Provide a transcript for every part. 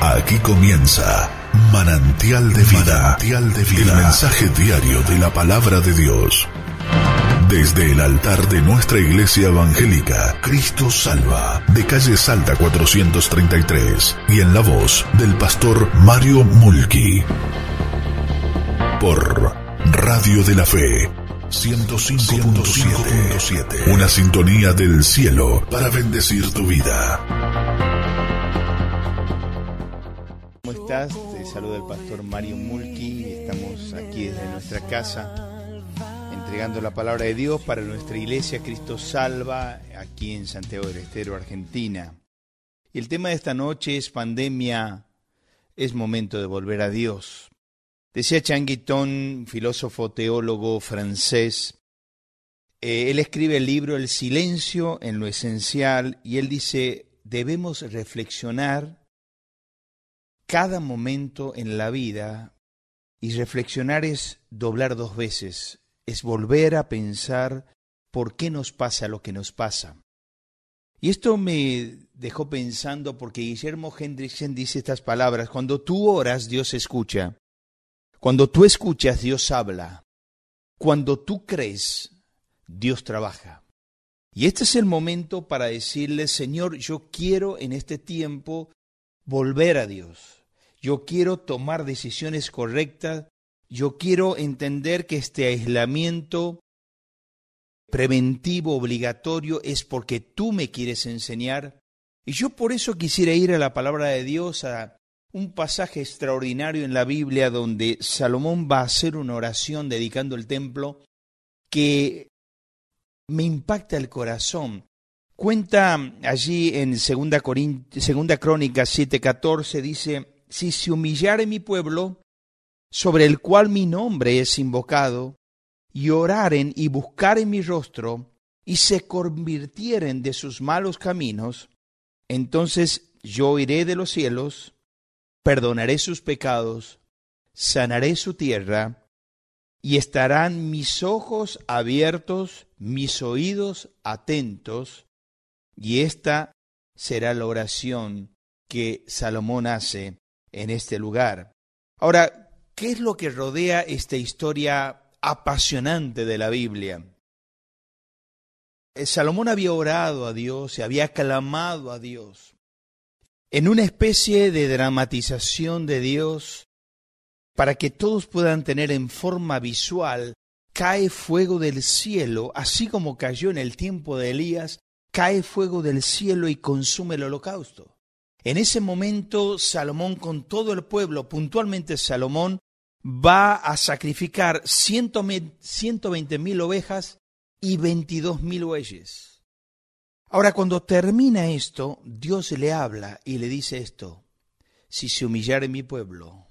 Aquí comienza Manantial de Vida. Manantial de Vida. El mensaje diario de la palabra de Dios. Desde el altar de nuestra iglesia evangélica, Cristo Salva, de calle Salta 433, y en la voz del pastor Mario Mulki. Por Radio de la Fe 105.7. Una sintonía del cielo para bendecir tu vida. ¿Cómo estás? Te saluda el pastor Mario Mulki. Estamos aquí desde nuestra casa entregando la palabra de Dios para nuestra iglesia Cristo Salva aquí en Santiago del Estero, Argentina. Y el tema de esta noche es pandemia, es momento de volver a Dios. Decía Changuitón, filósofo teólogo francés, eh, él escribe el libro El silencio en lo esencial y él dice, debemos reflexionar cada momento en la vida y reflexionar es doblar dos veces, es volver a pensar por qué nos pasa lo que nos pasa. Y esto me dejó pensando porque Guillermo Hendrickson dice estas palabras, cuando tú oras Dios escucha. Cuando tú escuchas, Dios habla. Cuando tú crees, Dios trabaja. Y este es el momento para decirle, Señor, yo quiero en este tiempo volver a Dios. Yo quiero tomar decisiones correctas. Yo quiero entender que este aislamiento preventivo, obligatorio, es porque tú me quieres enseñar. Y yo por eso quisiera ir a la palabra de Dios, a un pasaje extraordinario en la Biblia donde Salomón va a hacer una oración dedicando el templo que me impacta el corazón. Cuenta allí en segunda, segunda Crónica 7:14 dice, si se humillare mi pueblo, sobre el cual mi nombre es invocado, y oraren y buscaren mi rostro, y se convirtieren de sus malos caminos, entonces yo iré de los cielos, perdonaré sus pecados, sanaré su tierra, y estarán mis ojos abiertos, mis oídos atentos, y esta será la oración que Salomón hace en este lugar. Ahora, ¿qué es lo que rodea esta historia apasionante de la Biblia? Eh, Salomón había orado a Dios, se había clamado a Dios en una especie de dramatización de Dios para que todos puedan tener en forma visual, cae fuego del cielo, así como cayó en el tiempo de Elías, cae fuego del cielo y consume el holocausto. En ese momento Salomón con todo el pueblo, puntualmente Salomón, va a sacrificar ciento veinte mil ovejas y veintidós mil bueyes. Ahora, cuando termina esto, Dios le habla y le dice esto, si se humillare mi pueblo,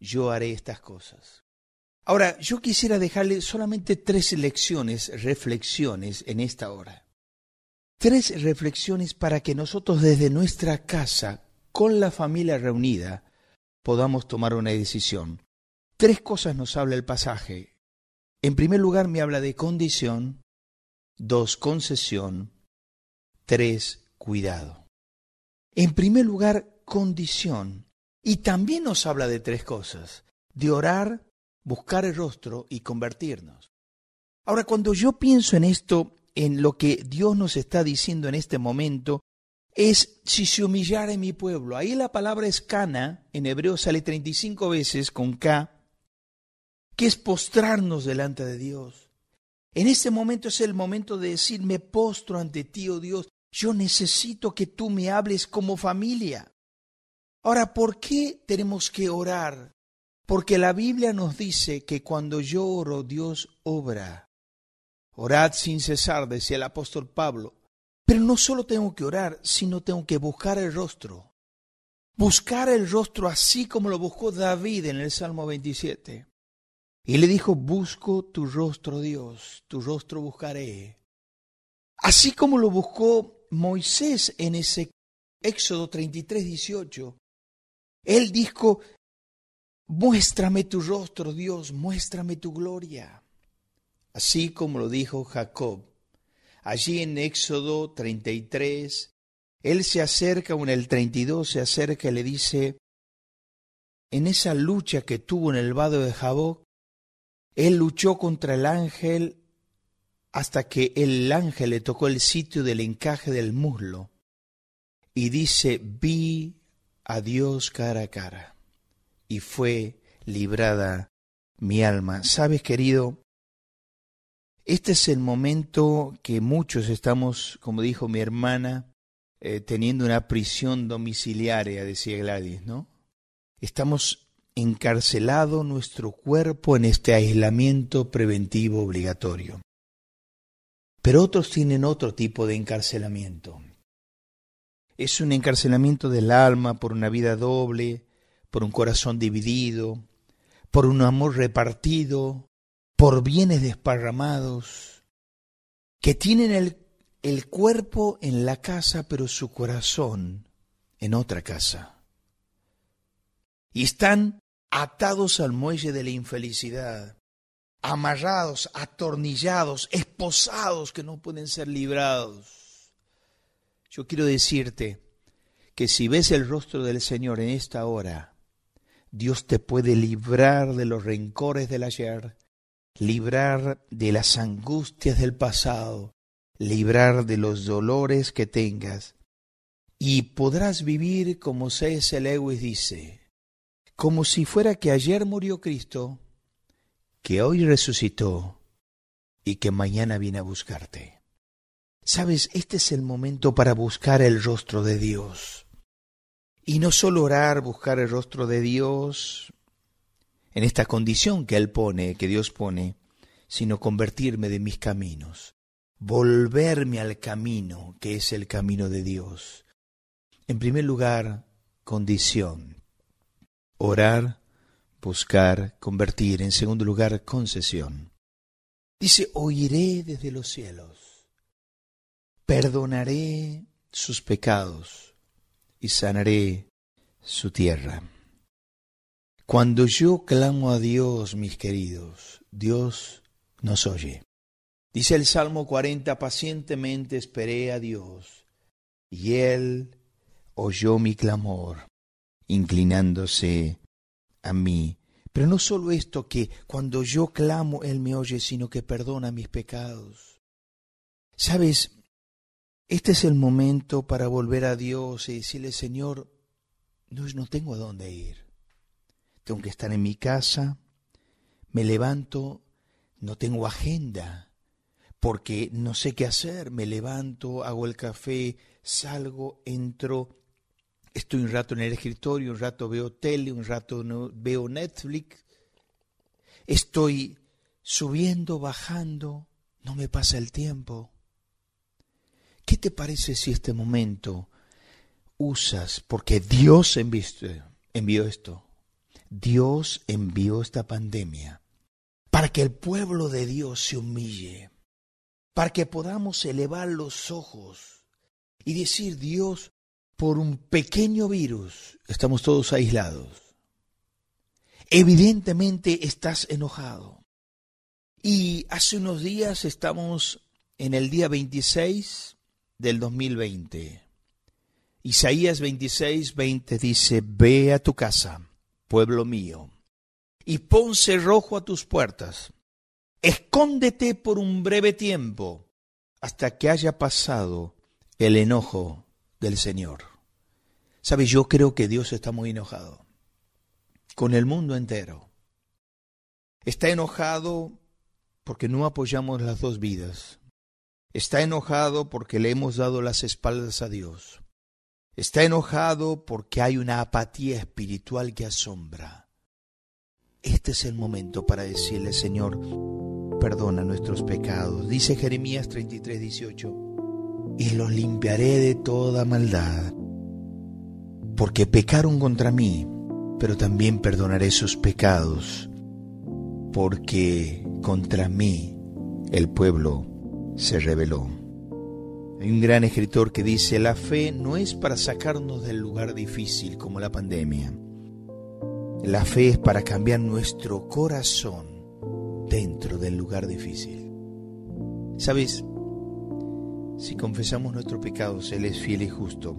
yo haré estas cosas. Ahora, yo quisiera dejarle solamente tres lecciones, reflexiones en esta hora. Tres reflexiones para que nosotros desde nuestra casa, con la familia reunida, podamos tomar una decisión. Tres cosas nos habla el pasaje. En primer lugar me habla de condición, dos, concesión, Tres, cuidado. En primer lugar, condición. Y también nos habla de tres cosas, de orar, buscar el rostro y convertirnos. Ahora, cuando yo pienso en esto, en lo que Dios nos está diciendo en este momento, es si se humillara mi pueblo. Ahí la palabra es cana, en hebreo sale 35 veces con K, que es postrarnos delante de Dios. En este momento es el momento de decir, me postro ante ti, oh Dios, yo necesito que tú me hables como familia. Ahora, ¿por qué tenemos que orar? Porque la Biblia nos dice que cuando yo oro, Dios obra. Orad sin cesar, decía el apóstol Pablo. Pero no solo tengo que orar, sino tengo que buscar el rostro. Buscar el rostro así como lo buscó David en el Salmo 27. Y le dijo, busco tu rostro, Dios, tu rostro buscaré. Así como lo buscó Moisés en ese Éxodo 33, 18, él dijo, muéstrame tu rostro, Dios, muéstrame tu gloria. Así como lo dijo Jacob. Allí en Éxodo 33, Él se acerca, o en el 32 se acerca y le dice, en esa lucha que tuvo en el vado de Jaboc, él luchó contra el ángel hasta que el ángel le tocó el sitio del encaje del muslo y dice, vi a Dios cara a cara y fue librada mi alma. Sabes, querido, este es el momento que muchos estamos, como dijo mi hermana, eh, teniendo una prisión domiciliaria, decía Gladys, ¿no? Estamos encarcelado nuestro cuerpo en este aislamiento preventivo obligatorio. Pero otros tienen otro tipo de encarcelamiento. Es un encarcelamiento del alma por una vida doble, por un corazón dividido, por un amor repartido, por bienes desparramados, que tienen el, el cuerpo en la casa, pero su corazón en otra casa. Y están atados al muelle de la infelicidad, amarrados, atornillados, esposados que no pueden ser librados. Yo quiero decirte que si ves el rostro del Señor en esta hora, Dios te puede librar de los rencores del ayer, librar de las angustias del pasado, librar de los dolores que tengas, y podrás vivir como C.S. Lewis dice, como si fuera que ayer murió Cristo, que hoy resucitó y que mañana viene a buscarte. Sabes, este es el momento para buscar el rostro de Dios. Y no solo orar, buscar el rostro de Dios en esta condición que Él pone, que Dios pone, sino convertirme de mis caminos, volverme al camino que es el camino de Dios. En primer lugar, condición orar, buscar, convertir. En segundo lugar, concesión. Dice, oiré desde los cielos, perdonaré sus pecados y sanaré su tierra. Cuando yo clamo a Dios, mis queridos, Dios nos oye. Dice el Salmo 40, pacientemente esperé a Dios, y Él oyó mi clamor inclinándose a mí. Pero no solo esto que cuando yo clamo, Él me oye, sino que perdona mis pecados. Sabes, este es el momento para volver a Dios y decirle, Señor, no, no tengo a dónde ir. Tengo que en mi casa, me levanto, no tengo agenda, porque no sé qué hacer, me levanto, hago el café, salgo, entro, Estoy un rato en el escritorio, un rato veo tele, un rato veo Netflix. Estoy subiendo, bajando, no me pasa el tiempo. ¿Qué te parece si este momento usas, porque Dios envió esto, Dios envió esta pandemia para que el pueblo de Dios se humille, para que podamos elevar los ojos y decir, Dios, por un pequeño virus estamos todos aislados. Evidentemente estás enojado. Y hace unos días estamos en el día 26 del 2020. Isaías 26, 20 dice, Ve a tu casa, pueblo mío, y pon cerrojo a tus puertas. Escóndete por un breve tiempo hasta que haya pasado el enojo del Señor. ¿Sabe? Yo creo que Dios está muy enojado con el mundo entero. Está enojado porque no apoyamos las dos vidas. Está enojado porque le hemos dado las espaldas a Dios. Está enojado porque hay una apatía espiritual que asombra. Este es el momento para decirle, Señor, perdona nuestros pecados. Dice Jeremías 33, 18 y los limpiaré de toda maldad, porque pecaron contra mí, pero también perdonaré sus pecados, porque contra mí el pueblo se rebeló. Hay un gran escritor que dice, la fe no es para sacarnos del lugar difícil como la pandemia. La fe es para cambiar nuestro corazón dentro del lugar difícil. ¿Sabes? Si confesamos nuestros pecados, Él es fiel y justo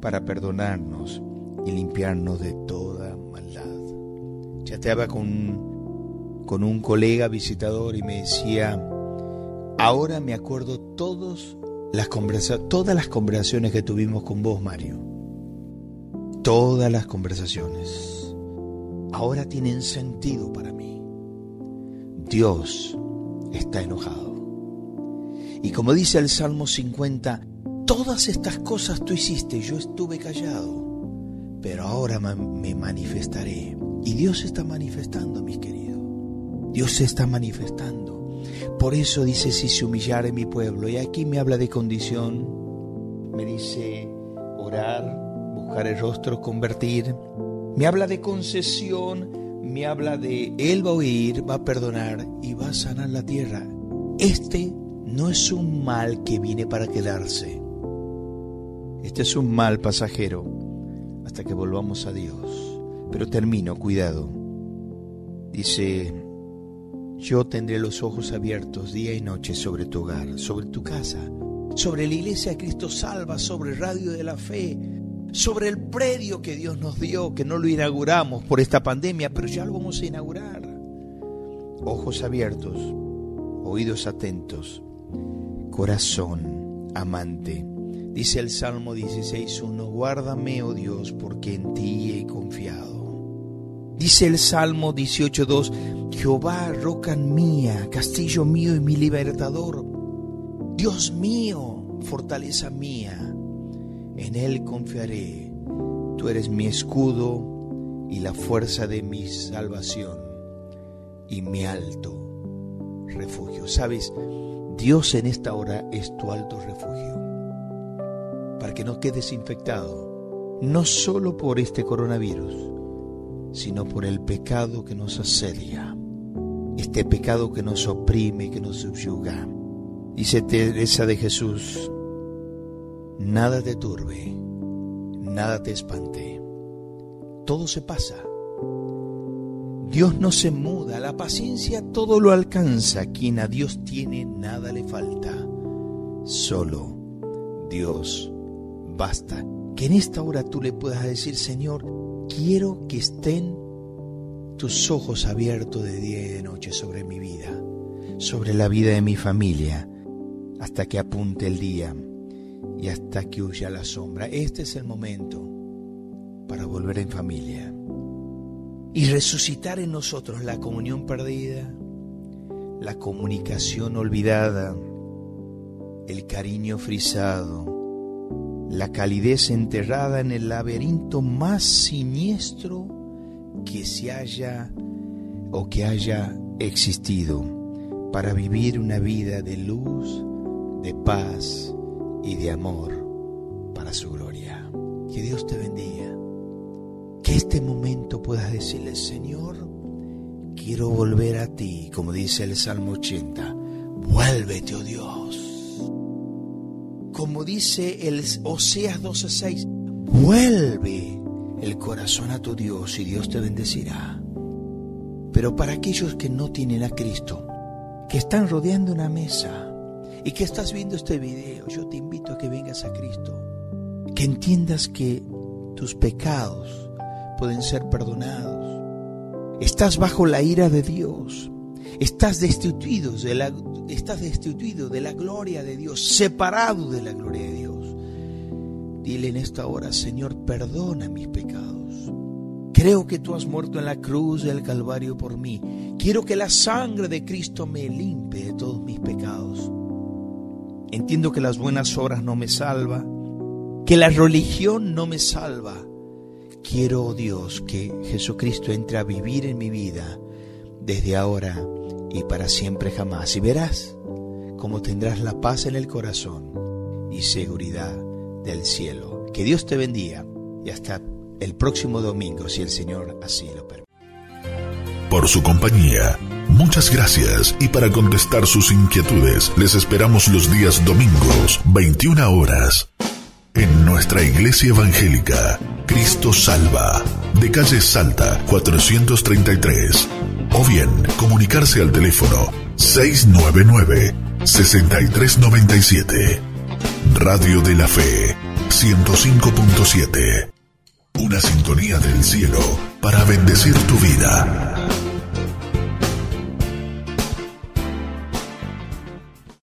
para perdonarnos y limpiarnos de toda maldad. Hablaba con, con un colega visitador y me decía, ahora me acuerdo todos las todas las conversaciones que tuvimos con vos, Mario. Todas las conversaciones. Ahora tienen sentido para mí. Dios está enojado. Y como dice el Salmo 50, todas estas cosas tú hiciste, yo estuve callado, pero ahora me manifestaré. Y Dios está manifestando, mis queridos. Dios se está manifestando. Por eso dice, si se humillare mi pueblo, y aquí me habla de condición, me dice orar, buscar el rostro, convertir, me habla de concesión, me habla de Él va a oír, va a perdonar y va a sanar la tierra. Este no es un mal que viene para quedarse. Este es un mal pasajero hasta que volvamos a Dios. Pero termino, cuidado. Dice, yo tendré los ojos abiertos día y noche sobre tu hogar, sobre tu casa, sobre la iglesia de Cristo Salva, sobre Radio de la Fe, sobre el predio que Dios nos dio, que no lo inauguramos por esta pandemia, pero ya lo vamos a inaugurar. Ojos abiertos, oídos atentos, corazón amante. Dice el Salmo 16.1, guárdame, oh Dios, porque en ti he confiado. Dice el Salmo 18.2, Jehová, roca mía, castillo mío y mi libertador, Dios mío, fortaleza mía, en Él confiaré. Tú eres mi escudo y la fuerza de mi salvación y mi alto refugio. ¿Sabes? Dios en esta hora es tu alto refugio, para que no quedes infectado, no solo por este coronavirus, sino por el pecado que nos asedia, este pecado que nos oprime, que nos subyuga. Dice Teresa de Jesús, nada te turbe, nada te espante, todo se pasa Dios no se muda, la paciencia todo lo alcanza. Quien a Dios tiene, nada le falta. Solo Dios basta. Que en esta hora tú le puedas decir, Señor, quiero que estén tus ojos abiertos de día y de noche sobre mi vida, sobre la vida de mi familia, hasta que apunte el día y hasta que huya la sombra. Este es el momento para volver en familia y resucitar en nosotros la comunión perdida, la comunicación olvidada, el cariño frisado, la calidez enterrada en el laberinto más siniestro que se haya o que haya existido para vivir una vida de luz, de paz y de amor para su gloria. Que Dios te bendiga que este momento puedas decirle, Señor, quiero volver a ti, como dice el Salmo 80, vuélvete, oh Dios. Como dice el Oseas 12:6, vuelve el corazón a tu Dios y Dios te bendecirá. Pero para aquellos que no tienen a Cristo, que están rodeando una mesa y que estás viendo este video, yo te invito a que vengas a Cristo, que entiendas que tus pecados pueden ser perdonados. Estás bajo la ira de Dios. Estás destituido de la, estás destituido de la gloria de Dios, separado de la gloria de Dios. Dile en esta hora, Señor, perdona mis pecados. Creo que tú has muerto en la cruz del Calvario por mí. Quiero que la sangre de Cristo me limpie de todos mis pecados. Entiendo que las buenas obras no me salvan, que la religión no me salva, Quiero, oh Dios, que Jesucristo entre a vivir en mi vida desde ahora y para siempre jamás. Y verás cómo tendrás la paz en el corazón y seguridad del cielo. Que Dios te bendiga y hasta el próximo domingo, si el Señor así lo permite. Por su compañía. Muchas gracias y para contestar sus inquietudes les esperamos los días domingos, 21 horas en nuestra iglesia evangélica, Cristo Salva, de calle Salta 433. O bien comunicarse al teléfono 699 6397. Radio de la Fe 105.7. Una sintonía del cielo para bendecir tu vida.